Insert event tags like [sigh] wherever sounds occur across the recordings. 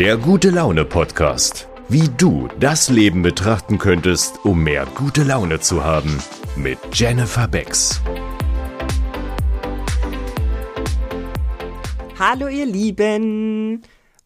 Der gute Laune Podcast. Wie du das Leben betrachten könntest, um mehr gute Laune zu haben. Mit Jennifer Becks. Hallo ihr Lieben.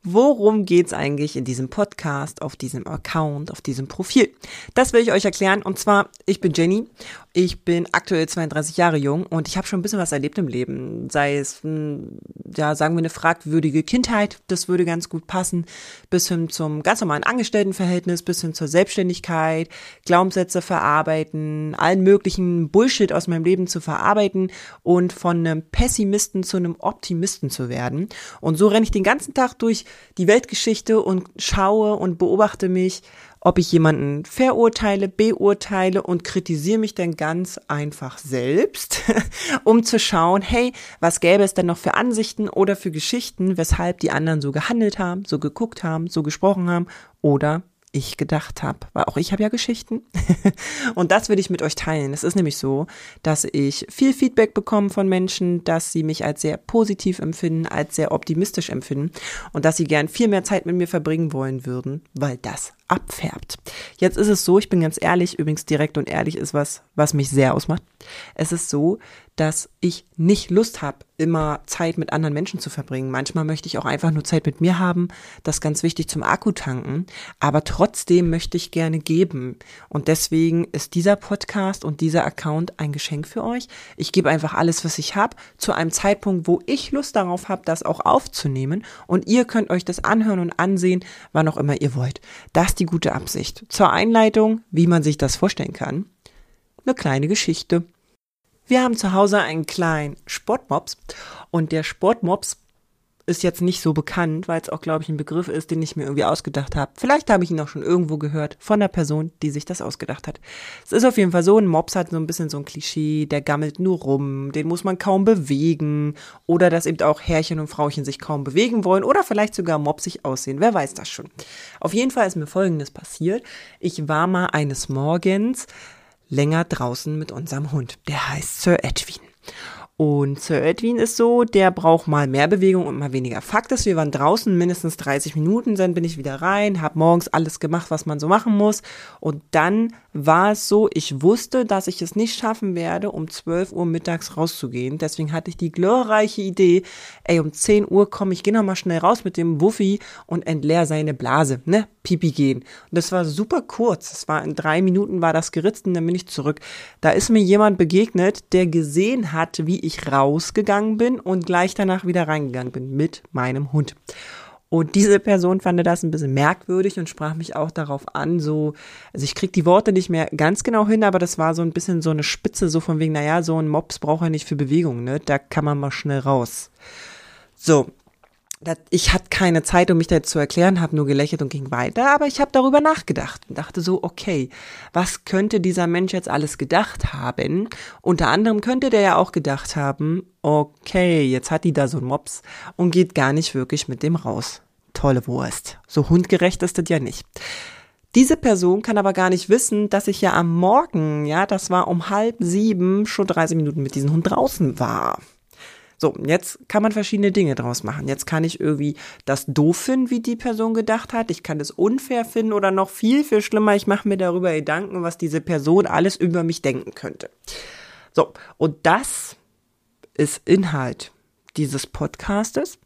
Worum geht's eigentlich in diesem Podcast, auf diesem Account, auf diesem Profil? Das will ich euch erklären. Und zwar, ich bin Jenny. Ich bin aktuell 32 Jahre jung und ich habe schon ein bisschen was erlebt im Leben. Sei es, hm, ja, sagen wir eine fragwürdige Kindheit, das würde ganz gut passen, bis hin zum ganz normalen Angestelltenverhältnis, bis hin zur Selbstständigkeit, Glaubenssätze verarbeiten, allen möglichen Bullshit aus meinem Leben zu verarbeiten und von einem Pessimisten zu einem Optimisten zu werden. Und so renne ich den ganzen Tag durch die Weltgeschichte und schaue und beobachte mich, ob ich jemanden verurteile, beurteile und kritisiere mich dann ganz einfach selbst, [laughs] um zu schauen, hey, was gäbe es denn noch für Ansichten oder für Geschichten, weshalb die anderen so gehandelt haben, so geguckt haben, so gesprochen haben oder ich gedacht habe, weil auch ich habe ja Geschichten [laughs] und das will ich mit euch teilen. Es ist nämlich so, dass ich viel Feedback bekomme von Menschen, dass sie mich als sehr positiv empfinden, als sehr optimistisch empfinden und dass sie gern viel mehr Zeit mit mir verbringen wollen würden, weil das abfärbt. Jetzt ist es so, ich bin ganz ehrlich, übrigens direkt und ehrlich ist was, was mich sehr ausmacht. Es ist so, dass ich nicht Lust habe, immer Zeit mit anderen Menschen zu verbringen. Manchmal möchte ich auch einfach nur Zeit mit mir haben. Das ganz wichtig zum Akku tanken. Aber trotzdem möchte ich gerne geben. Und deswegen ist dieser Podcast und dieser Account ein Geschenk für euch. Ich gebe einfach alles, was ich habe, zu einem Zeitpunkt, wo ich Lust darauf habe, das auch aufzunehmen. Und ihr könnt euch das anhören und ansehen, wann auch immer ihr wollt. Das ist die gute Absicht. Zur Einleitung, wie man sich das vorstellen kann. Eine kleine Geschichte. Wir haben zu Hause einen kleinen Sportmops und der Sportmops ist jetzt nicht so bekannt, weil es auch, glaube ich, ein Begriff ist, den ich mir irgendwie ausgedacht habe. Vielleicht habe ich ihn auch schon irgendwo gehört von der Person, die sich das ausgedacht hat. Es ist auf jeden Fall so, ein Mops hat so ein bisschen so ein Klischee, der gammelt nur rum, den muss man kaum bewegen oder dass eben auch Herrchen und Frauchen sich kaum bewegen wollen oder vielleicht sogar mopsig aussehen, wer weiß das schon. Auf jeden Fall ist mir Folgendes passiert. Ich war mal eines Morgens länger draußen mit unserem Hund. Der heißt Sir Edwin. Und Sir Edwin ist so, der braucht mal mehr Bewegung und mal weniger. Fakt ist, wir waren draußen mindestens 30 Minuten, dann bin ich wieder rein, habe morgens alles gemacht, was man so machen muss. Und dann war es so, ich wusste, dass ich es nicht schaffen werde, um 12 Uhr mittags rauszugehen. Deswegen hatte ich die glorreiche Idee, ey, um 10 Uhr komme ich, geh noch mal schnell raus mit dem Wuffi und entleer seine Blase, ne? Pipi gehen. Und das war super kurz. Es war in drei Minuten war das geritzt und dann bin ich zurück. Da ist mir jemand begegnet, der gesehen hat, wie ich rausgegangen bin und gleich danach wieder reingegangen bin mit meinem Hund. Und diese Person fand das ein bisschen merkwürdig und sprach mich auch darauf an, so, also ich krieg die Worte nicht mehr ganz genau hin, aber das war so ein bisschen so eine Spitze, so von wegen, naja, so ein Mops braucht er nicht für Bewegung, ne? Da kann man mal schnell raus. So, ich hatte keine Zeit, um mich da zu erklären, habe nur gelächelt und ging weiter, aber ich habe darüber nachgedacht und dachte so, okay, was könnte dieser Mensch jetzt alles gedacht haben? Unter anderem könnte der ja auch gedacht haben, okay, jetzt hat die da so ein Mops und geht gar nicht wirklich mit dem raus. Tolle Wurst. So hundgerecht ist das ja nicht. Diese Person kann aber gar nicht wissen, dass ich ja am Morgen, ja, das war um halb sieben, schon 30 Minuten mit diesem Hund draußen war. So, jetzt kann man verschiedene Dinge draus machen. Jetzt kann ich irgendwie das doof finden, wie die Person gedacht hat. Ich kann es unfair finden oder noch viel, viel schlimmer, ich mache mir darüber Gedanken, was diese Person alles über mich denken könnte. So, und das ist Inhalt dieses Podcastes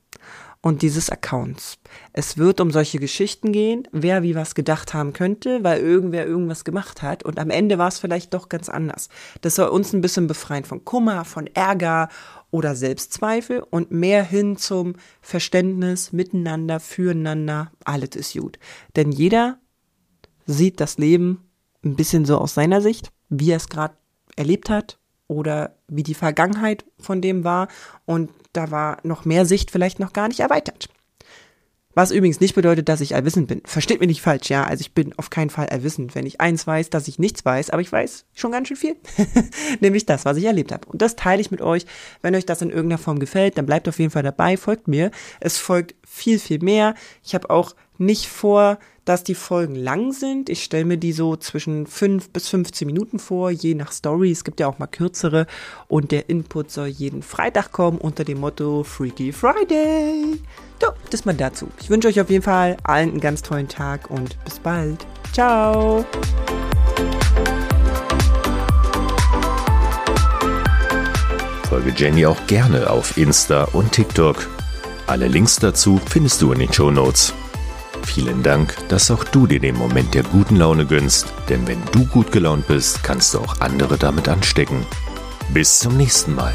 und dieses Accounts. Es wird um solche Geschichten gehen, wer wie was gedacht haben könnte, weil irgendwer irgendwas gemacht hat und am Ende war es vielleicht doch ganz anders. Das soll uns ein bisschen befreien von Kummer, von Ärger oder Selbstzweifel und mehr hin zum Verständnis miteinander, füreinander, alles ist gut. Denn jeder sieht das Leben ein bisschen so aus seiner Sicht, wie er es gerade erlebt hat oder wie die Vergangenheit von dem war und da war noch mehr Sicht vielleicht noch gar nicht erweitert. Was übrigens nicht bedeutet, dass ich allwissend bin. Versteht mich nicht falsch, ja. Also ich bin auf keinen Fall allwissend. Wenn ich eins weiß, dass ich nichts weiß, aber ich weiß schon ganz schön viel. [laughs] Nämlich das, was ich erlebt habe. Und das teile ich mit euch. Wenn euch das in irgendeiner Form gefällt, dann bleibt auf jeden Fall dabei, folgt mir. Es folgt viel, viel mehr. Ich habe auch nicht vor, dass die Folgen lang sind. Ich stelle mir die so zwischen 5 bis 15 Minuten vor, je nach Story. Es gibt ja auch mal kürzere. Und der Input soll jeden Freitag kommen unter dem Motto Freaky Friday. So, das mal dazu. Ich wünsche euch auf jeden Fall allen einen ganz tollen Tag und bis bald. Ciao. Folge Jenny auch gerne auf Insta und TikTok. Alle Links dazu findest du in den Show Notes. Vielen Dank, dass auch du dir den Moment der guten Laune gönnst, denn wenn du gut gelaunt bist, kannst du auch andere damit anstecken. Bis zum nächsten Mal.